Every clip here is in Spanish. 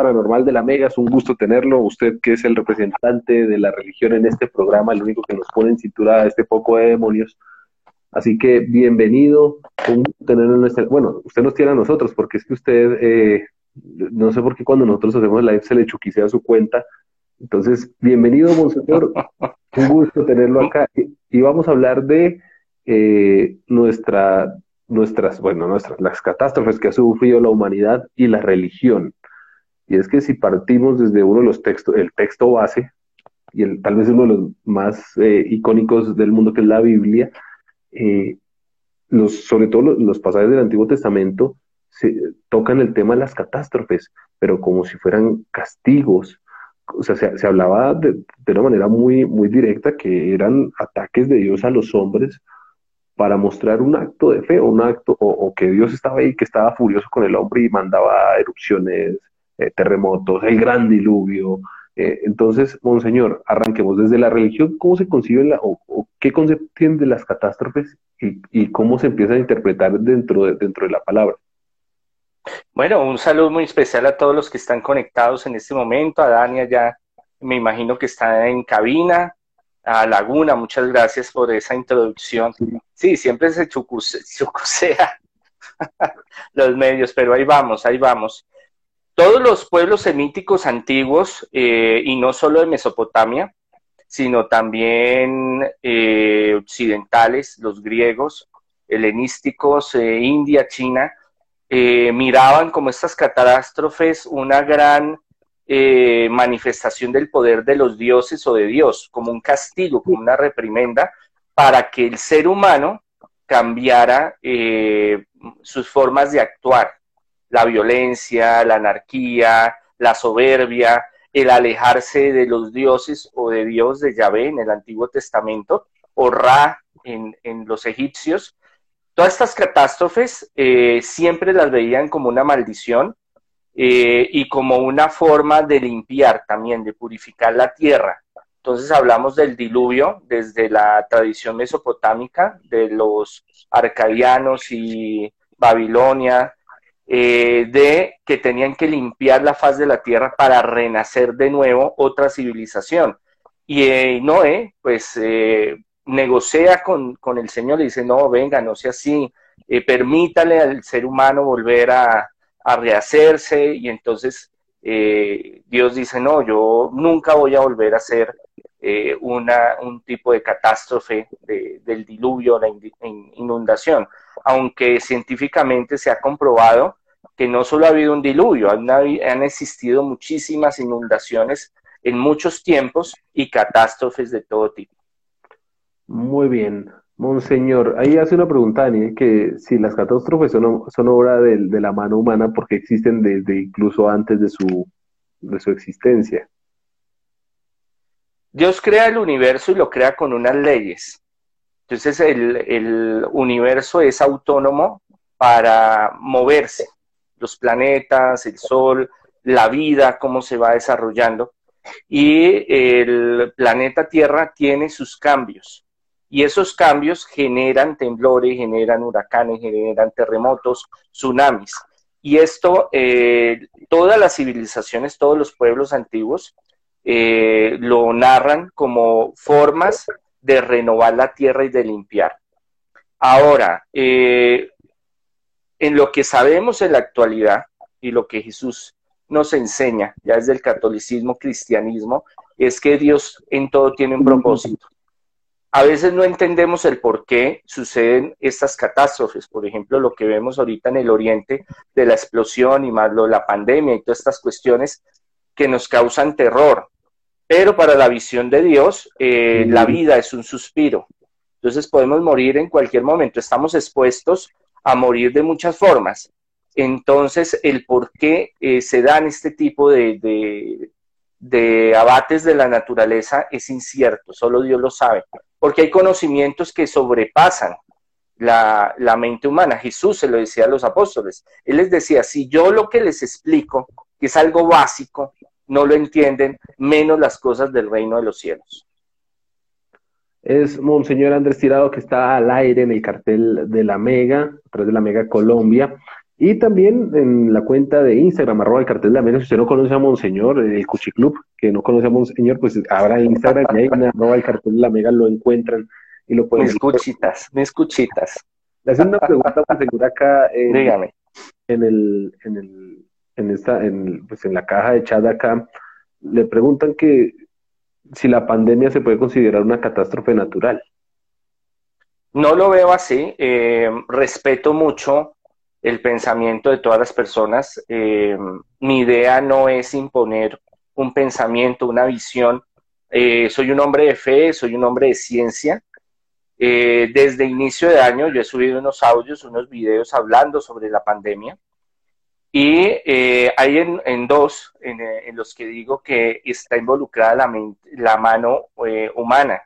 paranormal de la Mega, es un gusto tenerlo. Usted que es el representante de la religión en este programa, el único que nos pone en cintura a este poco de demonios. Así que bienvenido, un tenerlo en nuestra... Bueno, usted nos tiene a nosotros, porque es que usted, eh, no sé por qué cuando nosotros hacemos live se le chuquisea su cuenta. Entonces, bienvenido, Monseñor. un gusto tenerlo acá. Y vamos a hablar de eh, nuestra, nuestras, bueno, nuestras, las catástrofes que ha sufrido la humanidad y la religión. Y es que si partimos desde uno de los textos, el texto base, y el, tal vez uno de los más eh, icónicos del mundo, que es la Biblia, eh, los, sobre todo los, pasajes del Antiguo Testamento se, tocan el tema de las catástrofes, pero como si fueran castigos. O sea, se, hablaba de, una manera muy, muy directa que eran ataques de Dios a los hombres para mostrar un acto de fe o un acto, o, que Dios estaba ahí, que estaba furioso con el hombre y mandaba erupciones eh, terremotos, el gran diluvio. Eh, entonces, Monseñor, arranquemos desde la religión, ¿cómo se concibe la, o, qué concepto tienen de las catástrofes y, cómo se empieza a interpretar dentro de, dentro de la palabra? Bueno, un saludo muy especial a todos los que están conectados en este momento, a Dania ya me imagino que está en cabina, a Laguna, muchas gracias por esa introducción. Sí, siempre se chucusea los medios, pero ahí vamos, ahí vamos. Todos los pueblos semíticos antiguos, eh, y no solo de Mesopotamia, sino también eh, occidentales, los griegos, helenísticos, eh, India, China, miraban como estas catástrofes una gran manifestación del poder de los dioses o de Dios, como un castigo, como una reprimenda, para que el ser humano cambiara sus formas de actuar la violencia, la anarquía, la soberbia, el alejarse de los dioses o de Dios de Yahvé en el Antiguo Testamento, o Ra en, los egipcios. Todas estas catástrofes eh, siempre las veían como una maldición eh, y como una forma de limpiar también, de purificar la tierra. Entonces hablamos del diluvio desde la tradición mesopotámica de los arcadianos y Babilonia, eh, de que tenían que limpiar la faz de la tierra para renacer de nuevo otra civilización. Y Noé, pues, negocia con, el Señor y dice, no, venga, no sea así, permítale al ser humano volver a, rehacerse. Y entonces Dios dice, no, yo nunca voy a volver a ser una, un tipo de catástrofe del diluvio, la inundación, aunque científicamente se ha comprobado que no solo ha habido un diluvio, han, han existido muchísimas inundaciones en muchos tiempos y catástrofes de todo tipo. Muy bien. Monseñor, ahí hace una pregunta, Daniel, que si las catástrofes son, obra de, la mano humana porque existen desde incluso antes de su, existencia. Dios crea el universo y lo crea con unas leyes. Entonces el universo es autónomo para moverse los planetas, el Sol, la vida, cómo se va desarrollando. Y el planeta Tierra tiene sus cambios. Y esos cambios generan temblores, generan huracanes, generan terremotos, tsunamis. Y esto, eh, todas las civilizaciones, todos los pueblos antiguos eh, lo narran como formas de renovar la tierra y de limpiar. Ahora, eh, en lo que sabemos en la actualidad y lo que Jesús nos enseña, ya desde el catolicismo, cristianismo, es que Dios en todo tiene un propósito. A veces no entendemos el por qué suceden estas catástrofes, por ejemplo, lo que vemos ahorita en el Oriente de la explosión y más lo de la pandemia y todas estas cuestiones que nos causan terror. Pero para la visión de Dios, eh, la vida es un suspiro. Entonces podemos morir en cualquier momento, estamos expuestos a morir de muchas formas. Entonces, el por qué eh, se dan este tipo de, de, abates de la naturaleza es incierto, solo Dios lo sabe, porque hay conocimientos que sobrepasan la, la, mente humana. Jesús se lo decía a los apóstoles. Él les decía, si yo lo que les explico, que es algo básico, no lo entienden, menos las cosas del reino de los cielos. Es Monseñor Andrés Tirado que está al aire en el cartel de la Mega, a través de la Mega Colombia. Y también en la cuenta de Instagram, arroba el cartel de la Mega, si usted no conoce a Monseñor, el Cuchiclub, que no conoce a Monseñor, pues en Instagram y ahí en arroba el cartel de la Mega lo encuentran y lo pueden Mis cuchitas, mis cuchitas. Le hacen una pregunta, Monseñor, acá en, Dígame. en el, en el, en esta, en, pues en la caja de chat acá, le preguntan que si la pandemia se puede considerar una catástrofe natural. No lo veo así. Eh, respeto mucho el pensamiento de todas las personas. Eh, mi idea no es imponer un pensamiento, una visión. Eh, soy un hombre de fe, soy un hombre de ciencia. desde inicio de año yo he subido unos audios, unos videos hablando sobre la pandemia. Y hay en, dos en, los que digo que está involucrada la, la mano humana.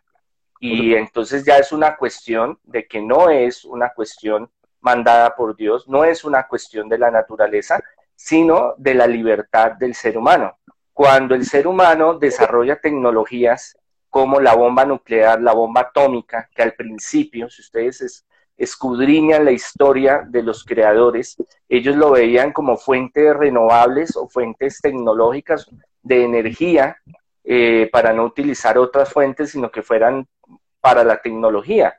Y entonces ya es una cuestión de que no es una cuestión mandada por Dios, no es una cuestión de la naturaleza, sino de la libertad del ser humano. Cuando el ser humano desarrolla tecnologías como la bomba nuclear, la bomba atómica, que al principio, si ustedes escudriñan la historia de los creadores, ellos lo veían como fuentes renovables o fuentes tecnológicas de energía eh, para no utilizar otras fuentes, sino que fueran para la tecnología.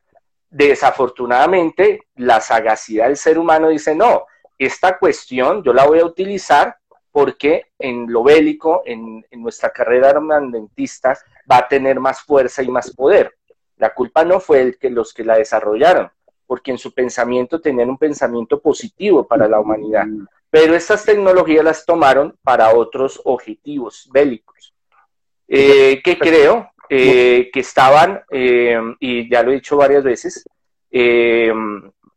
Desafortunadamente, la sagacidad del ser humano dice, no, esta cuestión yo la voy a utilizar porque en lo bélico, en, nuestra carrera armamentista, va a tener más fuerza y más poder. La culpa no fue el que los que la desarrollaron, porque en su pensamiento tenían un pensamiento positivo para la humanidad. Pero estas tecnologías las tomaron para otros objetivos bélicos. Eh, ¿Qué creo? Eh, que estaban, eh, y ya lo he dicho varias veces, eh,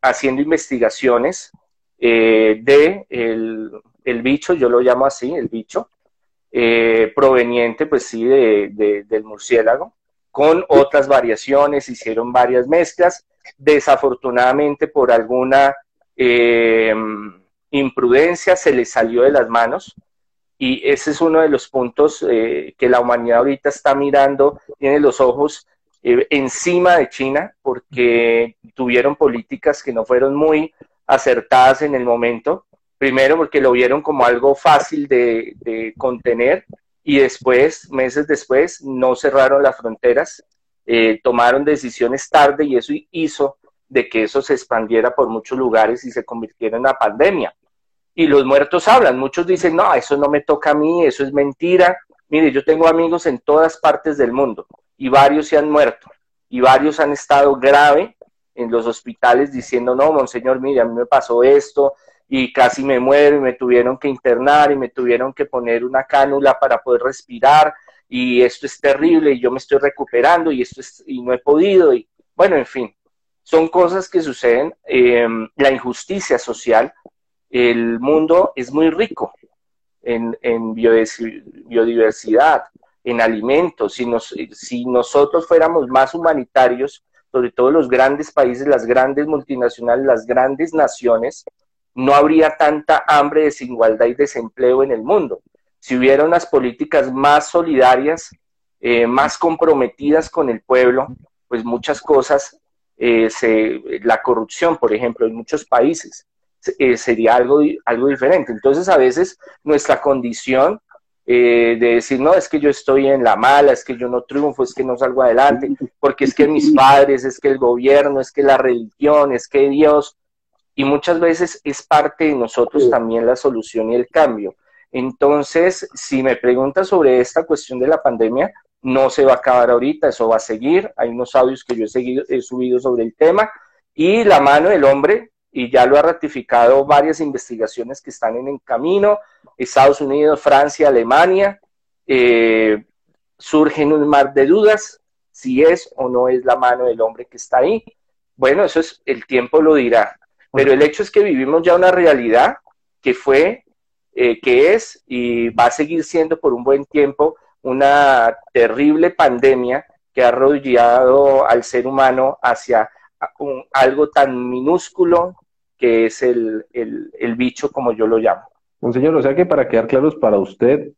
haciendo investigaciones de el, bicho, yo lo llamo así, el bicho, proveniente, pues sí, de, del murciélago, con otras variaciones, hicieron varias mezclas, desafortunadamente por alguna imprudencia se les salió de las manos, y ese es uno de los puntos eh, que la humanidad ahorita está mirando, tiene los ojos eh, encima de China porque tuvieron políticas que no fueron muy acertadas en el momento. Primero porque lo vieron como algo fácil de, contener y después, meses después, no cerraron las fronteras, eh, tomaron decisiones tarde y eso hizo de que eso se expandiera por muchos lugares y se convirtiera en una pandemia y los muertos hablan. Muchos dicen, no, eso no me toca a mí, eso es mentira. Mire, yo tengo amigos en todas partes del mundo y varios se han muerto y varios han estado grave en los hospitales diciendo, no, monseñor, mire, a mí me pasó esto y casi me muero y me tuvieron que internar y me tuvieron que poner una cánula para poder respirar y esto es terrible y yo me estoy recuperando y esto es, y no he podido y bueno, en fin, son cosas que suceden. Em, la injusticia social el mundo es muy rico en, biodiversidad, en alimentos. Si, nosotros fuéramos más humanitarios, sobre todo los grandes países, las grandes multinacionales, las grandes naciones, no habría tanta hambre, desigualdad y desempleo en el mundo. Si hubiera unas políticas más solidarias, eh, más comprometidas con el pueblo, pues muchas cosas, eh, la corrupción, por ejemplo, en muchos países, eh, sería algo, algo diferente. Entonces, a veces nuestra condición eh, de decir, no, es que yo estoy en la mala, es que yo no triunfo, es que no salgo adelante, porque es que mis padres, es que el gobierno, es que la religión, es que Dios, y muchas veces es parte de nosotros también la solución y el cambio. Entonces, si me preguntas sobre esta cuestión de la pandemia, no se va a acabar ahorita, eso va a seguir. Hay unos audios que yo he, seguido, he subido sobre el tema. Y la mano del hombre y ya lo ha ratificado varias investigaciones que están en, camino, Estados Unidos, Francia, Alemania, eh, surgen un mar de dudas si es o no es la mano del hombre que está ahí. Bueno, eso es, el tiempo lo dirá, pero el hecho es que vivimos ya una realidad que fue, eh, que es y va a seguir siendo por un buen tiempo una terrible pandemia que ha arrodillado al ser humano hacia algo tan minúsculo que es el, el, bicho como yo lo llamo. Monseñor, o sea que para quedar claros para usted,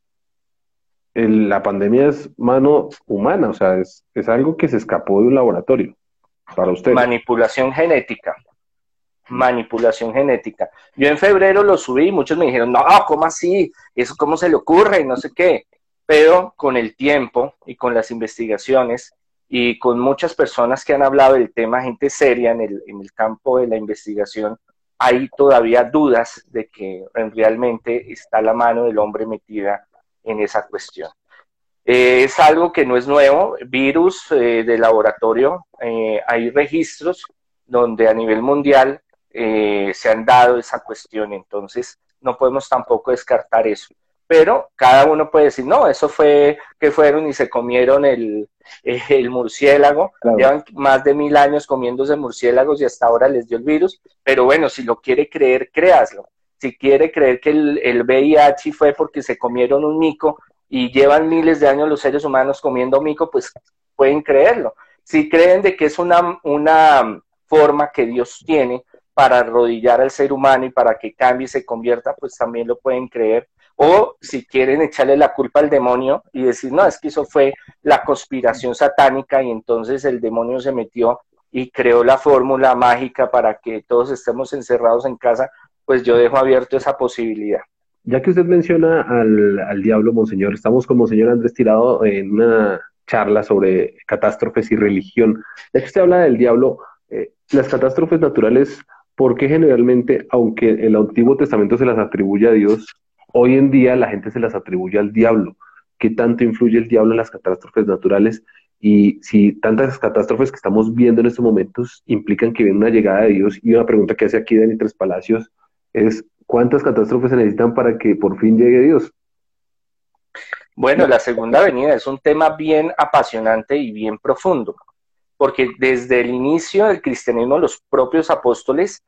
la pandemia es mano humana, o sea, es, es algo que se escapó de un laboratorio para usted. Manipulación genética manipulación genética. Yo en febrero lo subí y muchos me dijeron, no, ¿cómo así? ¿Eso cómo se le ocurre? Y no sé qué. Pero con el tiempo y con las investigaciones y con muchas personas que han hablado del tema, gente seria en el, en el campo de la investigación, hay todavía dudas de que realmente está la mano del hombre metida en esa cuestión. Eh, es algo que no es nuevo, virus eh, de laboratorio, eh, hay registros donde a nivel mundial se han dado esa cuestión, entonces no podemos tampoco descartar eso. Pero cada uno puede decir, no, eso fue que fueron y se comieron el, el murciélago, llevan más de mil años comiéndose murciélagos y hasta ahora les dio el virus, pero bueno, si lo quiere creer, créaslo. Si quiere creer que el, el VIH fue porque se comieron un mico y llevan miles de años los seres humanos comiendo mico, pues pueden creerlo. Si creen de que es una, una forma que Dios tiene para arrodillar al ser humano y para que cambie y se convierta, pues también lo pueden creer. O si quieren echarle la culpa al demonio y decir, no, es que eso fue la conspiración satánica y entonces el demonio se metió y creó la fórmula mágica para que todos estemos encerrados en casa, pues yo dejo abierto esa posibilidad. Ya que usted menciona al, diablo, Monseñor, estamos con Monseñor Andrés Tirado en una charla sobre catástrofes y religión. Ya que usted habla del diablo, eh, las catástrofes naturales porque generalmente, aunque el Antiguo Testamento se las atribuye a Dios, hoy en día la gente se las atribuye al diablo. ¿Qué tanto influye el diablo en las catástrofes naturales? Y si tantas catástrofes que estamos viendo en estos momentos implican que viene una llegada de Dios, y una pregunta que hace aquí Dani Tres Palacios es, ¿cuántas catástrofes se necesitan para que por fin llegue Dios? Bueno, la segunda venida es un tema bien apasionante y bien profundo porque desde el inicio del cristianismo los propios apóstoles,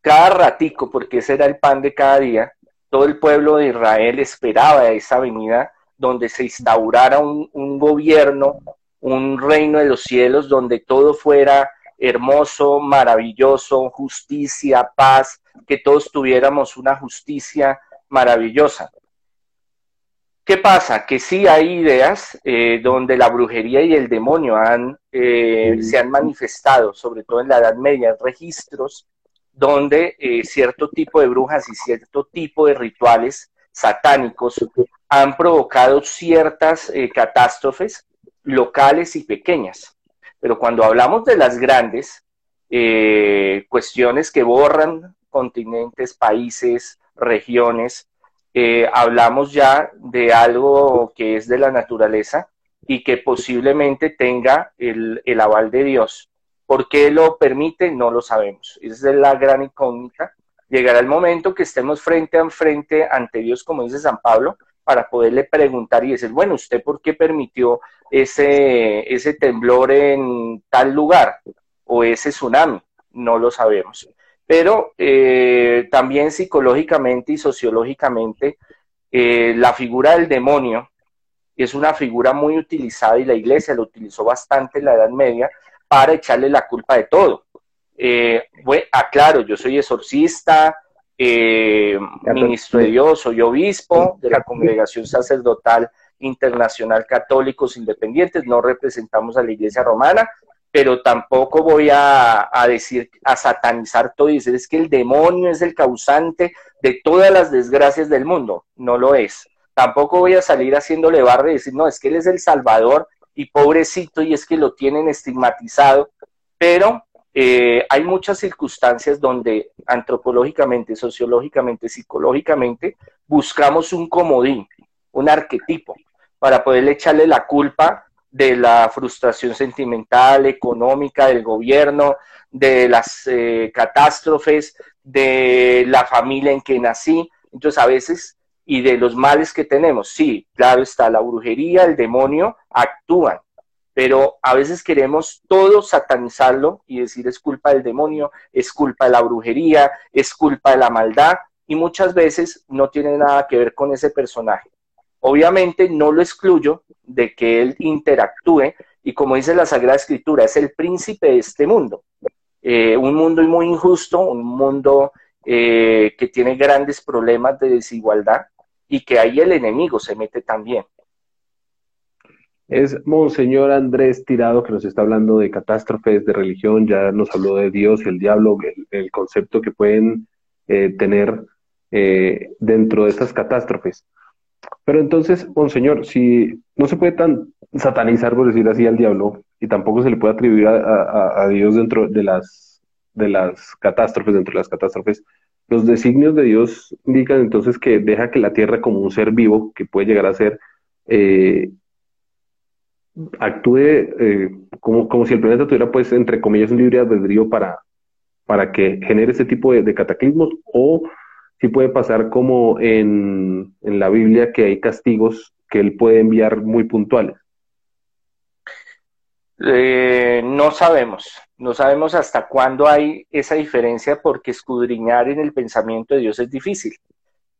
cada ratico, porque ese era el pan de cada día, todo el pueblo de Israel esperaba esa venida donde se instaurara un, gobierno, un reino de los cielos, donde todo fuera hermoso, maravilloso, justicia, paz, que todos tuviéramos una justicia maravillosa. ¿Qué pasa? Que sí hay ideas eh, donde la brujería y el demonio eh, se han manifestado, sobre todo en la Edad Media, registros donde eh, cierto tipo de brujas y cierto tipo de rituales satánicos han provocado ciertas catástrofes locales y pequeñas. Pero cuando hablamos de las grandes, cuestiones que borran continentes, países, regiones, eh, hablamos ya de algo que es de la naturaleza y que posiblemente tenga el, aval de Dios. ¿Por qué lo permite? No lo sabemos. Esa es la gran incógnita. Llegará el momento que estemos frente a frente ante Dios, como dice San Pablo, para poderle preguntar y decir, bueno, ¿usted por qué permitió ese, ese temblor en tal lugar o ese tsunami? No lo sabemos pero eh, también psicológicamente y sociológicamente eh, la figura del demonio es una figura muy utilizada y la iglesia lo utilizó bastante en la Edad Media para echarle la culpa de todo. Eh, aclaro, yo soy exorcista, ministro de Dios, soy obispo de la Congregación Sacerdotal Internacional Católicos Independientes, no representamos a la Iglesia Romana, pero tampoco voy a, decir, a satanizar todo y decir es que el demonio es el causante de todas las desgracias del mundo. No lo es. Tampoco voy a salir haciéndole barra y decir, no, es que él es el salvador y pobrecito y es que lo tienen estigmatizado, pero eh, hay muchas circunstancias donde antropológicamente, sociológicamente, psicológicamente, buscamos un comodín, un arquetipo, para poderle echarle la culpa de la frustración sentimental, económica del gobierno, de las eh, catástrofes, de la familia en que nací. Entonces, a veces, y de los males que tenemos, sí, claro está, la brujería, el demonio actúan, pero a veces queremos todo satanizarlo y decir es culpa del demonio, es culpa de la brujería, es culpa de la maldad, y muchas veces no tiene nada que ver con ese personaje. Obviamente no lo excluyo de que él interactúe y como dice la Sagrada Escritura, es el príncipe de este mundo. Eh, un mundo muy injusto, un mundo eh, que tiene grandes problemas de desigualdad y que ahí el enemigo se mete también. es Monseñor Andrés Tirado, que nos está hablando de catástrofes, de religión, ya nos habló de Dios y el diablo, el, concepto que pueden eh, tener eh, dentro de estas catástrofes. Pero entonces, Monseñor, si no se puede tan satanizar, por decir así, al diablo, y tampoco se le puede atribuir a, a Dios dentro de las, de las catástrofes, dentro de las catástrofes, los designios de Dios indican entonces que deja que la tierra como un ser vivo, que puede llegar a ser, eh, actúe eh, como, como, si el planeta tuviera, pues, entre comillas, un libre albedrío para, para que genere ese tipo de, cataclismos, o si puede pasar como en, en la Biblia, que hay castigos que él puede enviar muy puntuales. Eh, no sabemos, no sabemos hasta cuándo hay esa diferencia porque escudriñar en el pensamiento de Dios es difícil.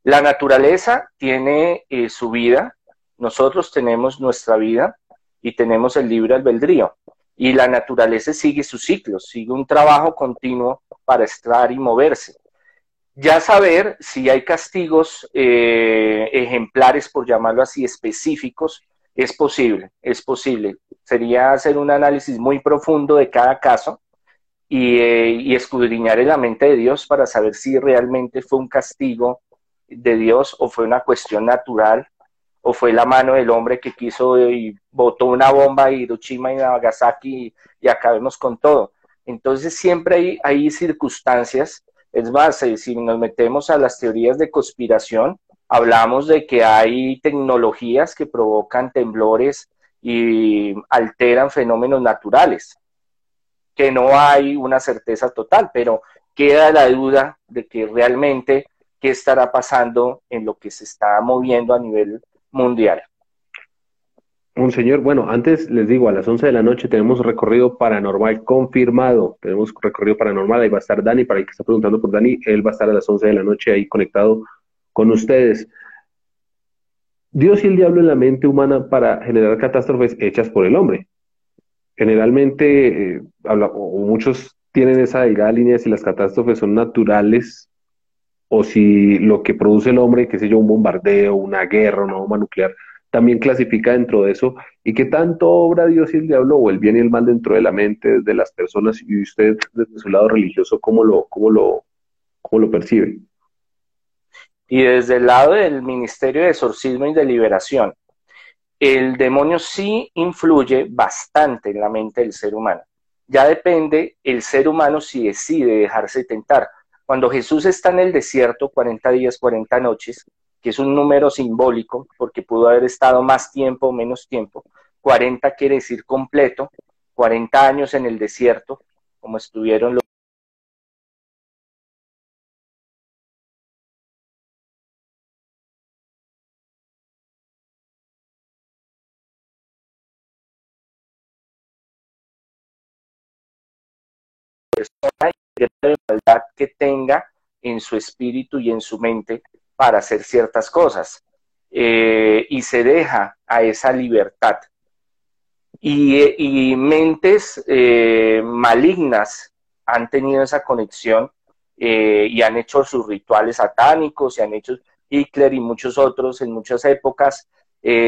La naturaleza tiene eh, su vida, nosotros tenemos nuestra vida y tenemos el libre albedrío. Y la naturaleza sigue sus ciclos, sigue un trabajo continuo para estar y moverse. Ya saber si hay castigos eh, ejemplares, por llamarlo así, específicos, es posible, es posible. Sería hacer un análisis muy profundo de cada caso y, eh, escudriñar en la mente de Dios para saber si realmente fue un castigo de Dios o fue una cuestión natural o fue la mano del hombre que quiso y botó una bomba a Hiroshima y Nagasaki y, acabemos con todo. Entonces siempre hay, hay circunstancias, es más, eh, si nos metemos a las teorías de conspiración, hablamos de que hay tecnologías que provocan temblores y alteran fenómenos naturales, que no hay una certeza total, pero queda la duda de que realmente qué estará pasando en lo que se está moviendo a nivel mundial. Un señor, bueno, antes les digo, a las 11 de la noche tenemos recorrido paranormal confirmado. Tenemos recorrido paranormal, ahí va a estar Dani, para el que está preguntando por Dani, él va a estar a las 11 de la noche ahí conectado con ustedes. Dios y el diablo en la mente humana para generar catástrofes hechas por el hombre. Generalmente, eh, o muchos tienen esa delgada línea si las catástrofes son naturales o si lo que produce el hombre, qué sé yo, un bombardeo, una guerra, una bomba nuclear, también clasifica dentro de eso y qué tanto obra Dios y el diablo o el bien y el mal dentro de la mente de las personas y usted desde su lado religioso, ¿cómo lo, cómo lo, cómo lo percibe? Y desde el lado del Ministerio de Exorcismo y de Liberación, el demonio sí influye bastante en la mente del ser humano. Ya depende el ser humano si decide dejarse tentar. Cuando Jesús está en el desierto, 40 días, 40 noches, que es un número simbólico, porque pudo haber estado más tiempo o menos tiempo, 40 quiere decir completo, 40 años en el desierto, como estuvieron los persona y la maldad que tenga en su espíritu y en su mente para hacer ciertas cosas. Eh, y se deja a esa libertad. Y, mentes eh, malignas han tenido esa conexión eh, y han hecho sus rituales satánicos y han hecho Hitler y muchos otros en muchas épocas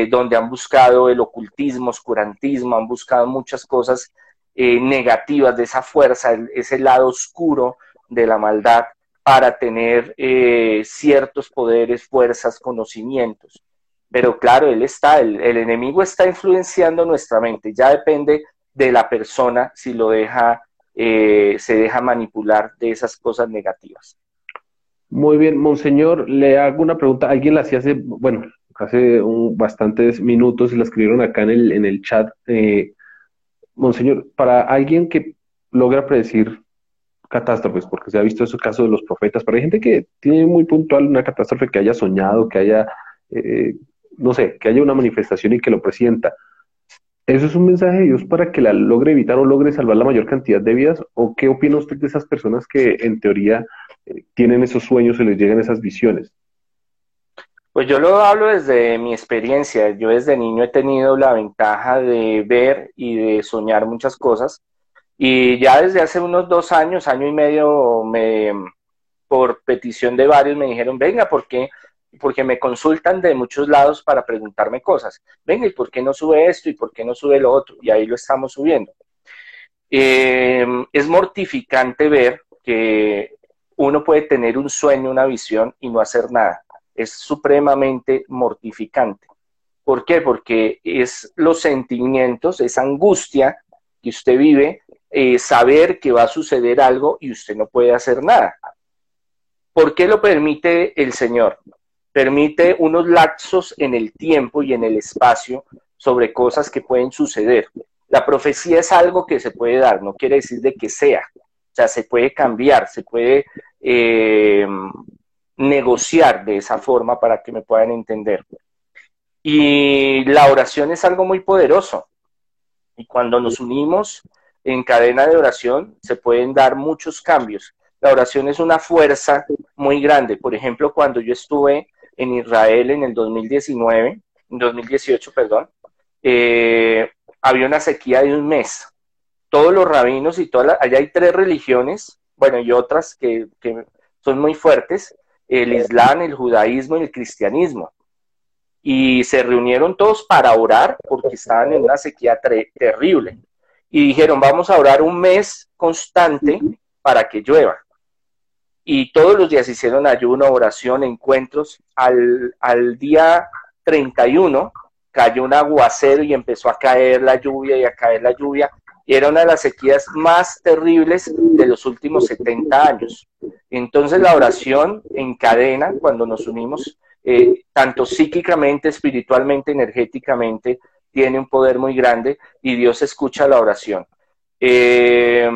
donde han buscado el ocultismo, oscurantismo, han buscado muchas cosas eh, negativas, de esa fuerza, ese lado oscuro de la maldad para tener eh, ciertos poderes, fuerzas, conocimientos. Pero claro, él está, el, enemigo está influenciando nuestra mente, ya depende de la persona si lo deja, eh, se deja manipular de esas cosas negativas. Muy bien, Monseñor, le hago una pregunta. Alguien la hacía hace, bueno, hace bastantes minutos y la escribieron acá en el, en el chat. Monseñor, para alguien que logra predecir catástrofes, porque se ha visto ese caso de los profetas, pero hay gente que tiene muy puntual una catástrofe que haya soñado, que haya, eh, no sé, que haya una manifestación y que lo presienta. ¿Eso es un mensaje de Dios para que la logre evitar o logre salvar la mayor cantidad de vidas? ¿O qué opina usted de esas personas que en teoría eh, tienen esos sueños y les llegan esas visiones? Pues yo lo hablo desde mi experiencia. Yo desde niño he tenido la ventaja de ver y de soñar muchas cosas. Y ya desde hace unos dos años, año y medio, me, por petición de varios me dijeron, venga, ¿por qué porque me consultan de muchos lados para preguntarme cosas. Venga, ¿y por qué no sube esto? ¿Y por qué no sube lo otro? Y ahí lo estamos subiendo. Eh, es mortificante ver que uno puede tener un sueño, una visión y no hacer nada. Es supremamente mortificante. ¿Por qué? Porque es los sentimientos, esa angustia que usted vive, eh, saber que va a suceder algo y usted no puede hacer nada. ¿Por qué lo permite el Señor? Permite unos lapsos en el tiempo y en el espacio sobre cosas que pueden suceder. La profecía es algo que se puede dar, no quiere decir de que sea. O sea, se puede cambiar, se puede eh, negociar de esa forma para que me puedan entender. Y la oración es algo muy poderoso. Y cuando nos unimos en cadena de oración, se pueden dar muchos cambios. La oración es una fuerza muy grande. Por ejemplo, cuando yo estuve en Israel en el 2019, 2018, perdón, eh, había una sequía de un mes. Todos los rabinos y todas allá hay tres religiones, bueno, y otras que, que son muy fuertes, el Islam, el judaísmo y el cristianismo y se reunieron todos para orar porque estaban en una sequía terrible. Y dijeron, vamos a orar un mes constante para que llueva. Y todos los días hicieron ayuno, oración, encuentros. Al, al día 31 cayó un aguacero y empezó a caer la lluvia y a caer la lluvia. Y era una de las sequías más terribles de los últimos 70 años. Entonces la oración en cadena, cuando nos unimos, eh, tanto psíquicamente, espiritualmente, energéticamente, tiene un poder muy grande y Dios escucha la oración. Eh,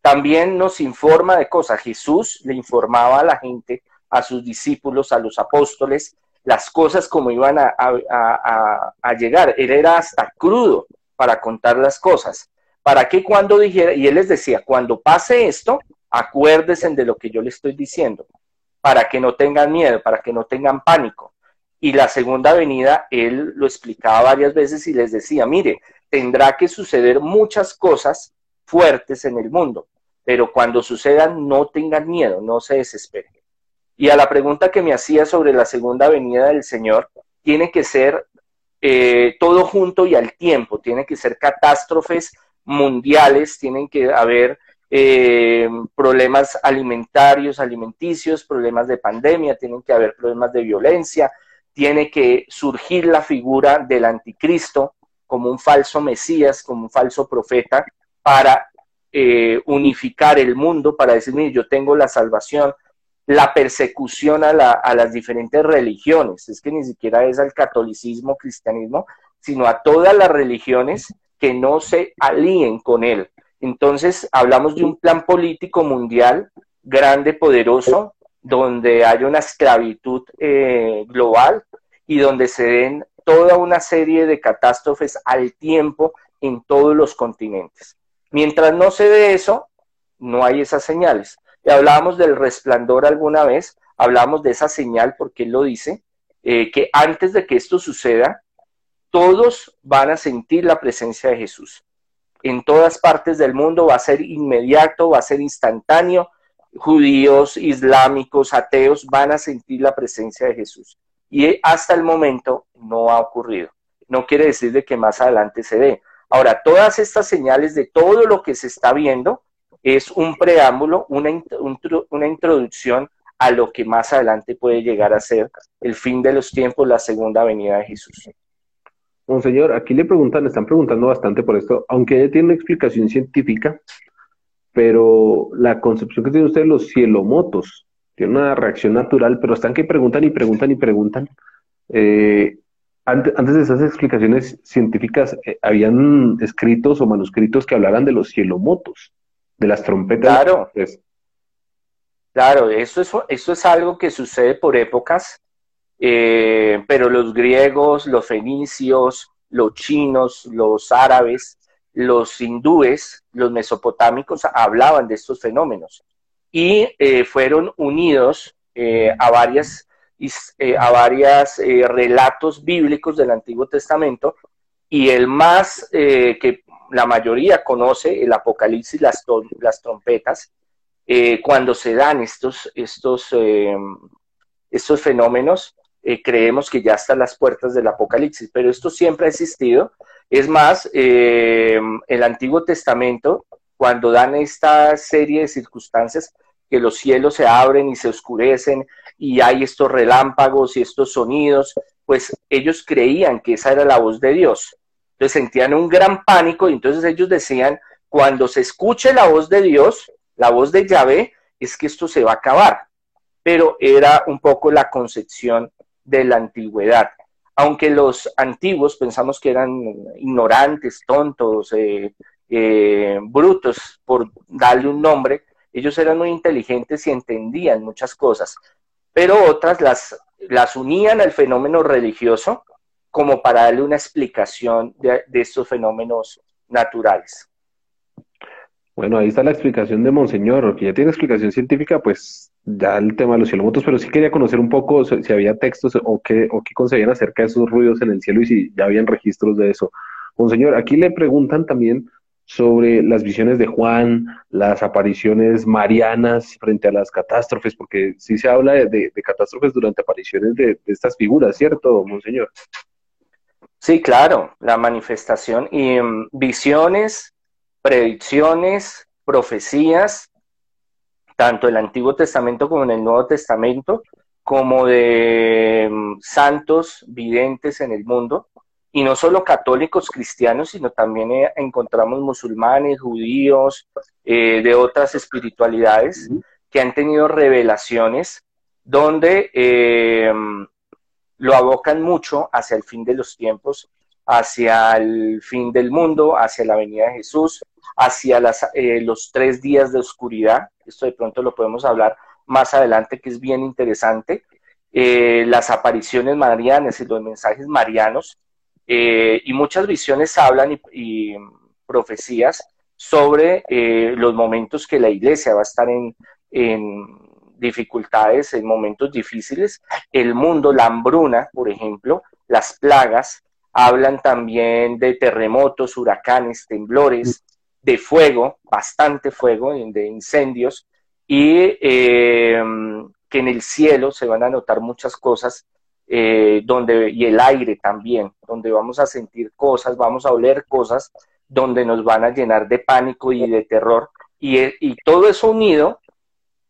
también nos informa de cosas. Jesús le informaba a la gente, a sus discípulos, a los apóstoles, las cosas como iban a, a, llegar. Él era hasta crudo para contar las cosas. Para que cuando dijera, y él les decía, cuando pase esto, acuérdense de lo que yo le estoy diciendo para que no tengan miedo, para que no tengan pánico. Y la segunda venida, él lo explicaba varias veces y les decía, mire, tendrá que suceder muchas cosas fuertes en el mundo, pero cuando sucedan no tengan miedo, no se desesperen. Y a la pregunta que me hacía sobre la segunda venida del Señor, tiene que ser eh, todo junto y al tiempo, tiene que ser catástrofes mundiales, tienen que haber eh, problemas alimentarios, alimenticios, problemas de pandemia, tienen que haber problemas de violencia, tiene que surgir la figura del anticristo como un falso Mesías, como un falso profeta, para eh, unificar el mundo, para decir, mire, yo tengo la salvación, la persecución a, a, las diferentes religiones, es que ni siquiera es al catolicismo, cristianismo, sino a todas las religiones que no se alíen con él, entonces, hablamos de un plan político mundial grande, poderoso, donde hay una esclavitud eh, global y donde se den toda una serie de catástrofes al tiempo en todos los continentes. Mientras no se dé eso, no hay esas señales. Y hablábamos del resplandor alguna vez, hablamos de esa señal porque él lo dice, eh, que antes de que esto suceda, todos van a sentir la presencia de Jesús en todas partes del mundo, va a ser inmediato, va a ser instantáneo. Judíos, islámicos, ateos van a sentir la presencia de Jesús. Y hasta el momento no ha ocurrido. No quiere decir de que más adelante se dé. Ahora, todas estas señales de todo lo que se está viendo es un preámbulo, una, una introducción a lo que más adelante puede llegar a ser el fin de los tiempos, la segunda venida de Jesús. Monseñor, aquí le preguntan, le están preguntando bastante por esto, aunque tiene una explicación científica, pero la concepción que tiene usted de los cielomotos tiene una reacción natural, pero están que preguntan y preguntan y preguntan. Eh, antes, de esas explicaciones científicas, eh, habían escritos o manuscritos que hablaran de los cielomotos, de las trompetas. Claro, claro, eso es, eso es algo que sucede por épocas eh, pero los griegos, los fenicios, los chinos, los árabes, los hindúes, los mesopotámicos hablaban de estos fenómenos y eh, fueron unidos eh, a varias, a varias relatos bíblicos del Antiguo Testamento y el más que la mayoría conoce, el Apocalipsis, las, las trompetas, cuando se dan estos, estos, estos fenómenos, eh, creemos que ya está a las puertas del Apocalipsis, pero esto siempre ha existido. Es más, eh, el Antiguo Testamento, cuando dan esta serie de circunstancias, que los cielos se abren y se oscurecen y hay estos relámpagos y estos sonidos, pues ellos creían que esa era la voz de Dios. Entonces sentían un gran pánico y entonces ellos decían, cuando se escuche la voz de Dios, la voz de Yahvé, es que esto se va a acabar. Pero era un poco la concepción de la antigüedad. Aunque los antiguos pensamos que eran ignorantes, tontos, eh, eh, brutos, por darle un nombre, ellos eran muy inteligentes y entendían muchas cosas, pero otras las, las unían al fenómeno religioso como para darle una explicación de, estos fenómenos naturales. Bueno, ahí está la explicación de Monseñor, que ya tiene explicación científica, pues ya el tema de los cielomotos, pero sí quería conocer un poco si había textos o qué, o qué concebían acerca de esos ruidos en el cielo y si ya habían registros de eso. Monseñor, aquí le preguntan también sobre las visiones de Juan, las apariciones marianas frente a las catástrofes, porque sí se habla de, catástrofes durante apariciones de, estas figuras, ¿cierto, Monseñor? Sí, claro, la manifestación y mm, visiones, predicciones, profecías, tanto en el Antiguo Testamento como en el Nuevo Testamento, como de mm, santos videntes en el mundo, y no solo católicos cristianos, sino también eh, encontramos musulmanes, judíos, eh, de otras espiritualidades que han tenido revelaciones donde eh, lo abocan mucho hacia el fin de los tiempos, hacia el fin del mundo, hacia la venida de Jesús, hacia los tres días de oscuridad. Esto de pronto lo podemos hablar más adelante, que es bien interesante. las apariciones marianas y los mensajes marianos eh, y muchas visiones hablan y, profecías sobre eh, los momentos que la iglesia va a estar en, dificultades, en momentos difíciles. El mundo, la hambruna, por ejemplo, las plagas, hablan también de terremotos, huracanes, temblores, de fuego, bastante fuego, de incendios, y eh, que en el cielo se van a notar muchas cosas eh, donde, y el aire también, donde vamos a sentir cosas, vamos a oler cosas, donde nos van a llenar de pánico y de terror. Y, eh, y todo eso unido,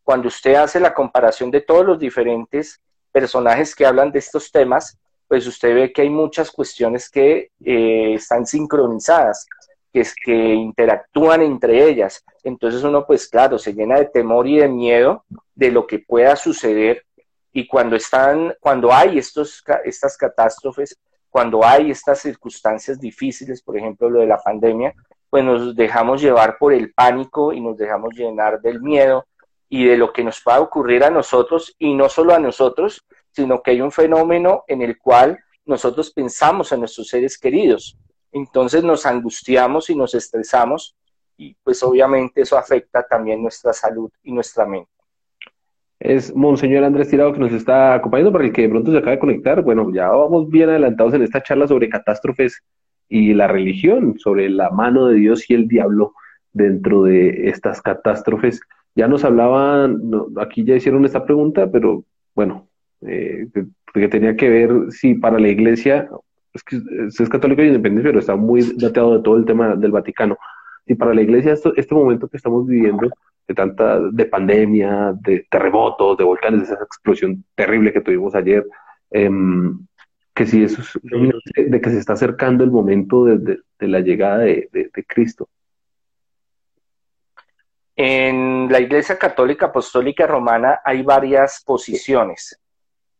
cuando usted hace la comparación de todos los diferentes personajes que hablan de estos temas, pues usted ve que hay muchas cuestiones que están sincronizadas, que, interactúan entre ellas. Entonces uno, pues claro, se llena de temor y de miedo de lo que pueda suceder y cuando están, cuando hay estos, estas catástrofes, cuando hay estas circunstancias difíciles, por ejemplo lo de la pandemia, pues nos dejamos llevar por el pánico y nos dejamos llenar del miedo y de lo que nos pueda ocurrir a nosotros y no solo a nosotros, sino que hay un fenómeno en el cual nosotros pensamos en nuestros seres queridos. Entonces nos angustiamos y nos estresamos y pues obviamente eso afecta también nuestra salud y nuestra mente es Monseñor Andrés Tirado que nos está acompañando para el que de pronto se acaba de conectar. Bueno, ya vamos bien adelantados en esta charla sobre catástrofes y la religión, sobre la mano de Dios y el diablo dentro de estas catástrofes. Ya nos hablaban, aquí ya hicieron esta pregunta, pero bueno, eh, que tenía que ver si para la iglesia, es que es católico y independiente, pero está muy dateado de todo el tema del Vaticano. Si para la iglesia esto, este momento que estamos viviendo de tanta, de pandemia, de terremotos, de volcanes, de esa explosión terrible que tuvimos ayer, em, que si eso es de, que se está acercando el momento de, la llegada de, Cristo. En la Iglesia Católica Apostólica Romana hay varias posiciones,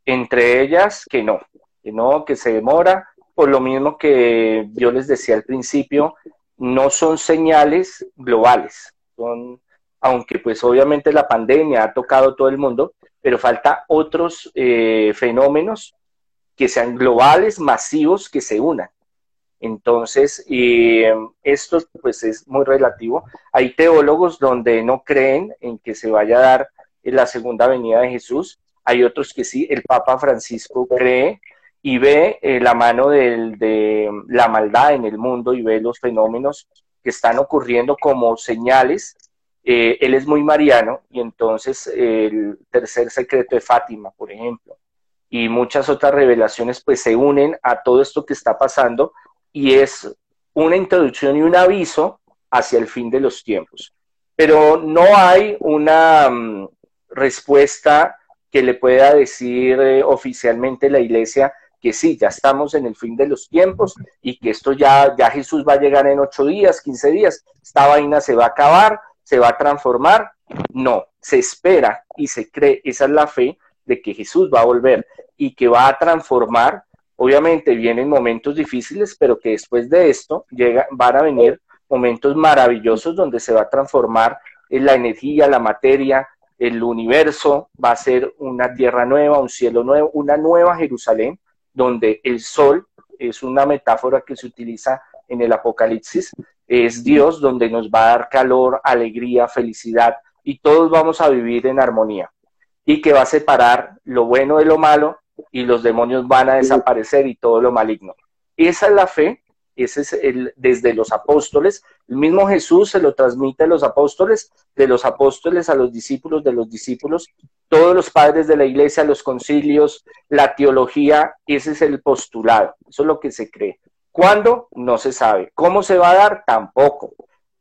entre ellas que no, que no, que se demora, por lo mismo que yo les decía al principio, no son señales globales, son aunque pues obviamente la pandemia ha tocado todo el mundo, pero falta otros eh, fenómenos que sean globales, masivos, que se unan. Entonces, esto pues es muy relativo. Hay teólogos donde no creen en que se vaya a dar la segunda venida de Jesús. Hay otros que sí. El Papa Francisco cree y ve eh, la mano de la maldad en el mundo y ve los fenómenos que están ocurriendo como señales eh, él es muy mariano y entonces el tercer secreto de Fátima, por ejemplo, y muchas otras revelaciones pues se unen a todo esto que está pasando y es una introducción y un aviso hacia el fin de los tiempos. Pero no hay una mm, respuesta que le pueda decir eh, oficialmente la iglesia que sí, ya estamos en el fin de los tiempos y que esto ya, ya Jesús va a llegar en ocho días, quince días, esta vaina se va a acabar, se va a transformar. No, se espera y se cree, esa es la fe de que Jesús va a volver y que va a transformar. Obviamente vienen momentos difíciles, pero que después de esto llega, van a venir momentos maravillosos donde se va a transformar la energía, la materia, el universo, va a ser una tierra nueva, un cielo nuevo, una nueva Jerusalén, donde el sol es una metáfora que se utiliza en el Apocalipsis, es Dios donde nos va a dar calor, alegría, felicidad y todos vamos a vivir en armonía y que va a separar lo bueno de lo malo y los demonios van a desaparecer y todo lo maligno. Esa es la fe, ese es el, desde los apóstoles, el mismo Jesús se lo transmite a los apóstoles, de los apóstoles a los discípulos, de los discípulos, todos los padres de la iglesia, los concilios, la teología, ese es el postulado, eso es lo que se cree. ¿Cuándo? No se sabe. ¿Cómo se va a dar? Tampoco.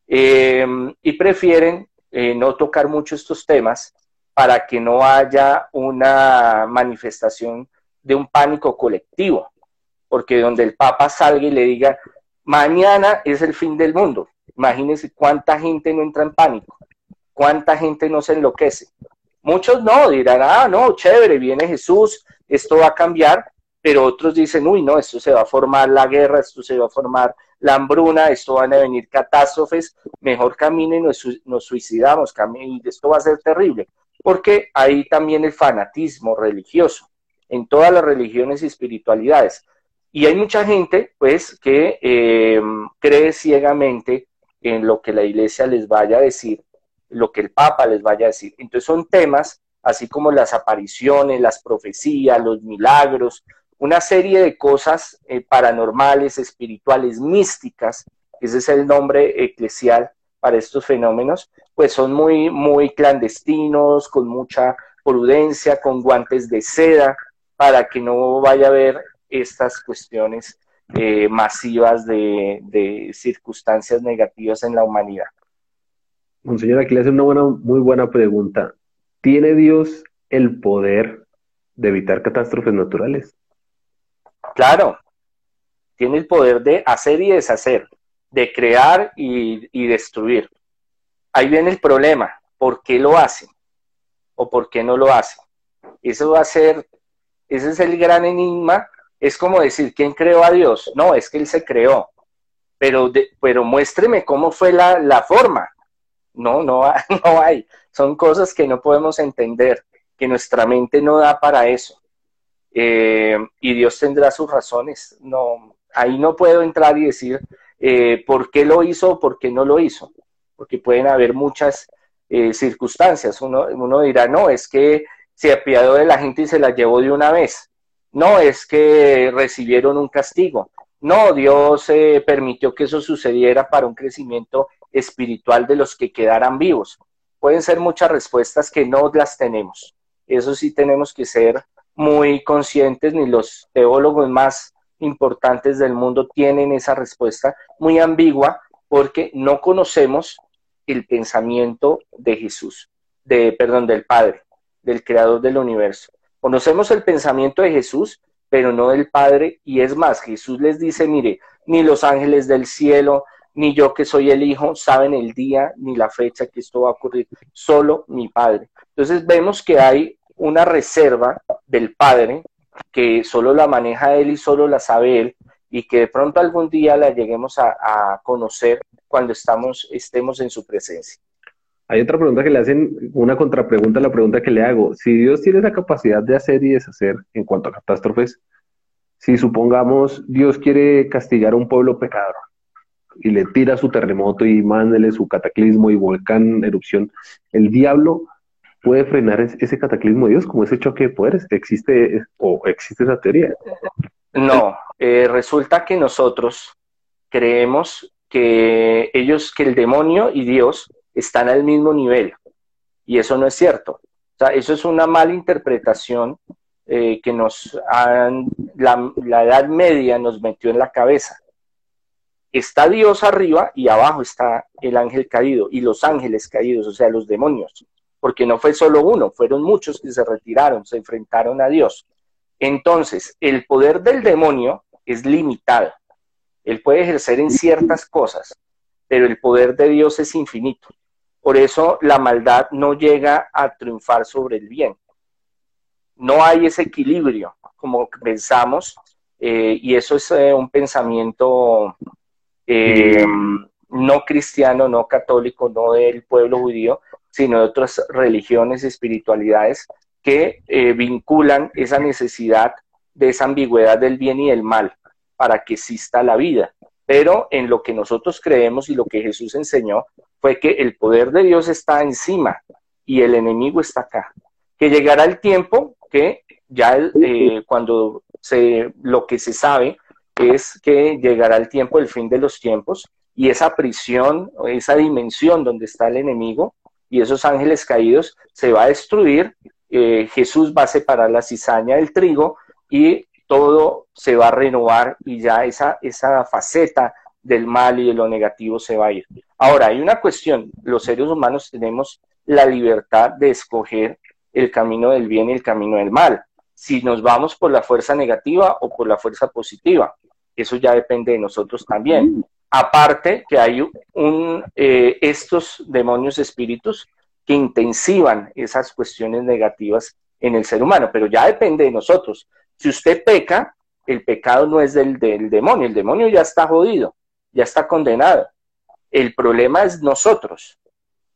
Eh, y prefieren eh, no tocar mucho estos temas para que no haya una manifestación de un pánico colectivo, porque donde el Papa salga y le diga, mañana es el fin del mundo, imagínense cuánta gente no entra en pánico, cuánta gente no se enloquece. Muchos no, dirán, ah, no, chévere, viene Jesús, esto va a cambiar, pero otros dicen, uy, no, esto se va a formar la guerra, esto se va a formar la hambruna, esto van a venir catástrofes, mejor caminen, nos, nos suicidamos, caminen, esto va a ser terrible porque hay también el fanatismo religioso en todas las religiones y espiritualidades. Y hay mucha gente, pues, que eh, cree ciegamente en lo que la iglesia les vaya a decir, lo que el Papa les vaya a decir. Entonces son temas así como las apariciones, las profecías, los milagros, una serie de cosas eh, paranormales, espirituales, místicas, ese es el nombre eclesial para estos fenómenos, pues son muy, muy clandestinos, con mucha prudencia, con guantes de seda, para que no vaya a haber estas cuestiones eh, masivas de, circunstancias negativas en la humanidad. Monseñor, aquí le hace una buena, muy buena pregunta. ¿Tiene Dios el poder de evitar catástrofes naturales? Claro, tiene el poder de hacer y deshacer de crear y, destruir. Ahí viene el problema, ¿por qué lo hace? ¿O por qué no lo hace? Eso va a ser, ese es el gran enigma, es como decir, ¿quién creó a Dios? No, es que Él se creó, pero, pero muéstreme cómo fue la, forma. No, no, no hay. Son cosas que no podemos entender, que nuestra mente no da para eso. Eh, y Dios tendrá sus razones. No, ahí no puedo entrar y decir, eh, por qué lo hizo o por qué no lo hizo, porque pueden haber muchas eh, circunstancias. Uno, uno dirá, no, es que se apiadó de la gente y se la llevó de una vez. No, es que recibieron un castigo. No, Dios eh, permitió que eso sucediera para un crecimiento espiritual de los que quedaran vivos. Pueden ser muchas respuestas que no las tenemos. Eso sí tenemos que ser muy conscientes, ni los teólogos más importantes del mundo tienen esa respuesta muy ambigua porque no conocemos el pensamiento de Jesús, de, perdón, del Padre, del Creador del universo. Conocemos el pensamiento de Jesús, pero no del Padre, y es más, Jesús les dice, mire, ni los ángeles del cielo, ni yo que soy el Hijo, saben el día ni la fecha que esto va a ocurrir, solo mi Padre. Entonces vemos que hay una reserva del Padre que solo la maneja él y solo la sabe él y que de pronto algún día la lleguemos a, conocer cuando estamos, estemos en su presencia. Hay otra pregunta que le hacen, una contrapregunta a la pregunta que le hago. Si Dios tiene la capacidad de hacer y deshacer en cuanto a catástrofes, si supongamos Dios quiere castigar a un pueblo pecador y le tira su terremoto y mándele su cataclismo y volcán erupción, el diablo puede frenar ese cataclismo de Dios, como ese choque de poderes? ¿Existe o existe esa teoría? No, eh, resulta que nosotros creemos que ellos, que el demonio y Dios están al mismo nivel. Y eso no es cierto. O sea, eso es una mala interpretación eh, que nos han, la, la Edad Media nos metió en la cabeza. Está Dios arriba y abajo está el ángel caído y los ángeles caídos, o sea, los demonios, porque no fue solo uno, fueron muchos que se retiraron, se enfrentaron a Dios. Entonces, el poder del demonio es limitado. Él puede ejercer en ciertas cosas, pero el poder de Dios es infinito. Por eso la maldad no llega a triunfar sobre el bien. No hay ese equilibrio, como pensamos, eh, y eso es eh, un pensamiento eh, no cristiano, no católico, no del pueblo judío, sino de otras religiones y espiritualidades que vinculan esa necesidad de esa ambigüedad del bien y del mal para que exista la vida. Pero en lo que nosotros creemos y lo que Jesús enseñó fue que el poder de Dios está encima y el enemigo está acá. Que llegará el tiempo que ya eh, cuando se, lo que se sabe es que llegará el tiempo, el fin de los tiempos, y esa prisión, esa dimensión donde está el enemigo y esos ángeles caídos se va a destruir. Eh, Jesús va a separar la cizaña del trigo y todo se va a renovar y ya esa, esa faceta del mal y de lo negativo se va a ir. Ahora, hay una cuestión, los seres humanos tenemos la libertad de escoger el camino del bien y el camino del mal, si nos vamos por la fuerza negativa o por la fuerza positiva. Eso ya depende de nosotros también. Aparte que hay un, eh, estos demonios espíritus que intensivan esas cuestiones negativas en el ser humano, pero ya depende de nosotros. Si usted peca, el pecado no es del, del demonio, el demonio ya está jodido, ya está condenado. El problema es nosotros,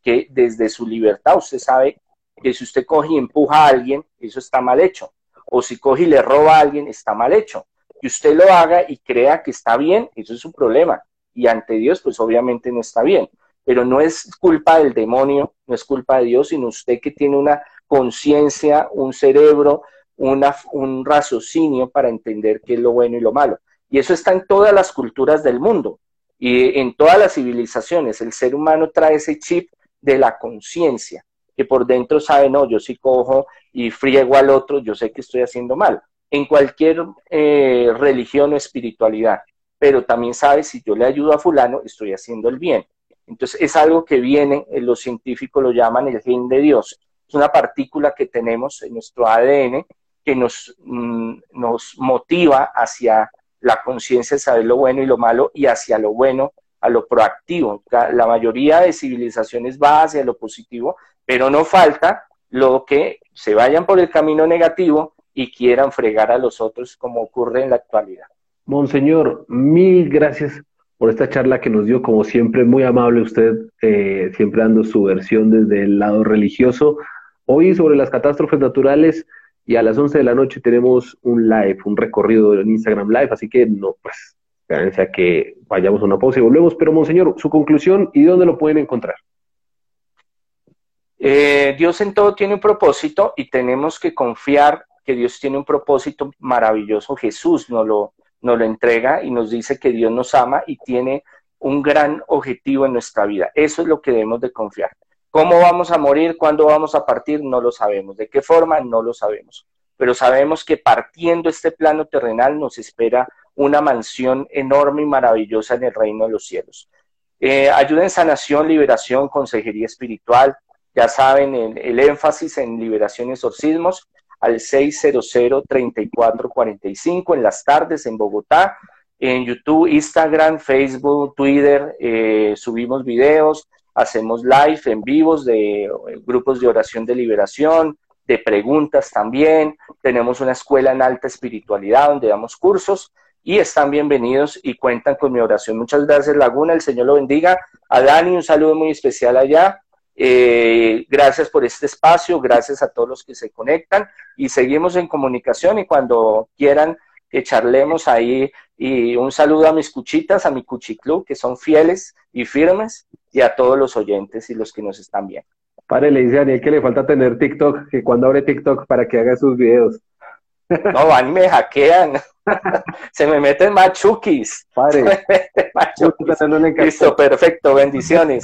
que desde su libertad usted sabe que si usted coge y empuja a alguien, eso está mal hecho. O si coge y le roba a alguien, está mal hecho. Que usted lo haga y crea que está bien, eso es su problema. Y ante Dios, pues obviamente no está bien. Pero no es culpa del demonio, no es culpa de Dios, sino usted que tiene una conciencia, un cerebro, un raciocinio para entender qué es lo bueno y lo malo. Y eso está en todas las culturas del mundo y en todas las civilizaciones. El ser humano trae ese chip de la conciencia, que por dentro sabe, no, yo si cojo y friego al otro, yo sé que estoy haciendo mal. En cualquier eh, religión o espiritualidad, pero también sabe si yo le ayudo a fulano, estoy haciendo el bien. Entonces es algo que viene, eh, los científicos lo llaman el gen de Dios. Es una partícula que tenemos en nuestro ADN que nos, mm, nos motiva hacia la conciencia de saber lo bueno y lo malo y hacia lo bueno, a lo proactivo. La mayoría de civilizaciones va hacia lo positivo, pero no falta lo que se vayan por el camino negativo y quieran fregar a los otros como ocurre en la actualidad. Monseñor, mil gracias por esta charla que nos dio, como siempre, muy amable usted, eh, siempre dando su versión desde el lado religioso. Hoy sobre las catástrofes naturales, y a las 11 de la noche tenemos un live, un recorrido en Instagram Live, así que no, pues, espérense a que vayamos a una pausa y volvemos. Pero, Monseñor, su conclusión y dónde lo pueden encontrar. Eh, Dios en todo tiene un propósito y tenemos que confiar que Dios tiene un propósito maravilloso. Jesús nos lo, nos lo entrega y nos dice que Dios nos ama y tiene un gran objetivo en nuestra vida. Eso es lo que debemos de confiar. ¿Cómo vamos a morir? ¿Cuándo vamos a partir? No lo sabemos. ¿De qué forma? No lo sabemos. Pero sabemos que partiendo este plano terrenal nos espera una mansión enorme y maravillosa en el reino de los cielos. Eh, ayuda en sanación, liberación, consejería espiritual. Ya saben, el, énfasis en liberación y exorcismos al 600-3445 en las tardes en Bogotá. En YouTube, Instagram, Facebook, Twitter, eh, subimos videos, hacemos live en vivos de grupos de oración de liberación, de preguntas también. Tenemos una escuela en alta espiritualidad donde damos cursos y están bienvenidos y cuentan con mi oración. Muchas gracias Laguna, el Señor lo bendiga. A Dani un saludo muy especial allá. Eh, gracias por este espacio, gracias a todos los que se conectan y seguimos en comunicación y cuando quieran que charlemos ahí y un saludo a mis cuchitas, a mi cuchiclub, que son fieles y firmes, y a todos los oyentes y los que nos están viendo. Padre, le dice a Daniel que le falta tener TikTok, que cuando abre TikTok para que haga sus videos. No, van y me hackean. Se me meten machukis. Padre. Listo, perfecto. Bendiciones.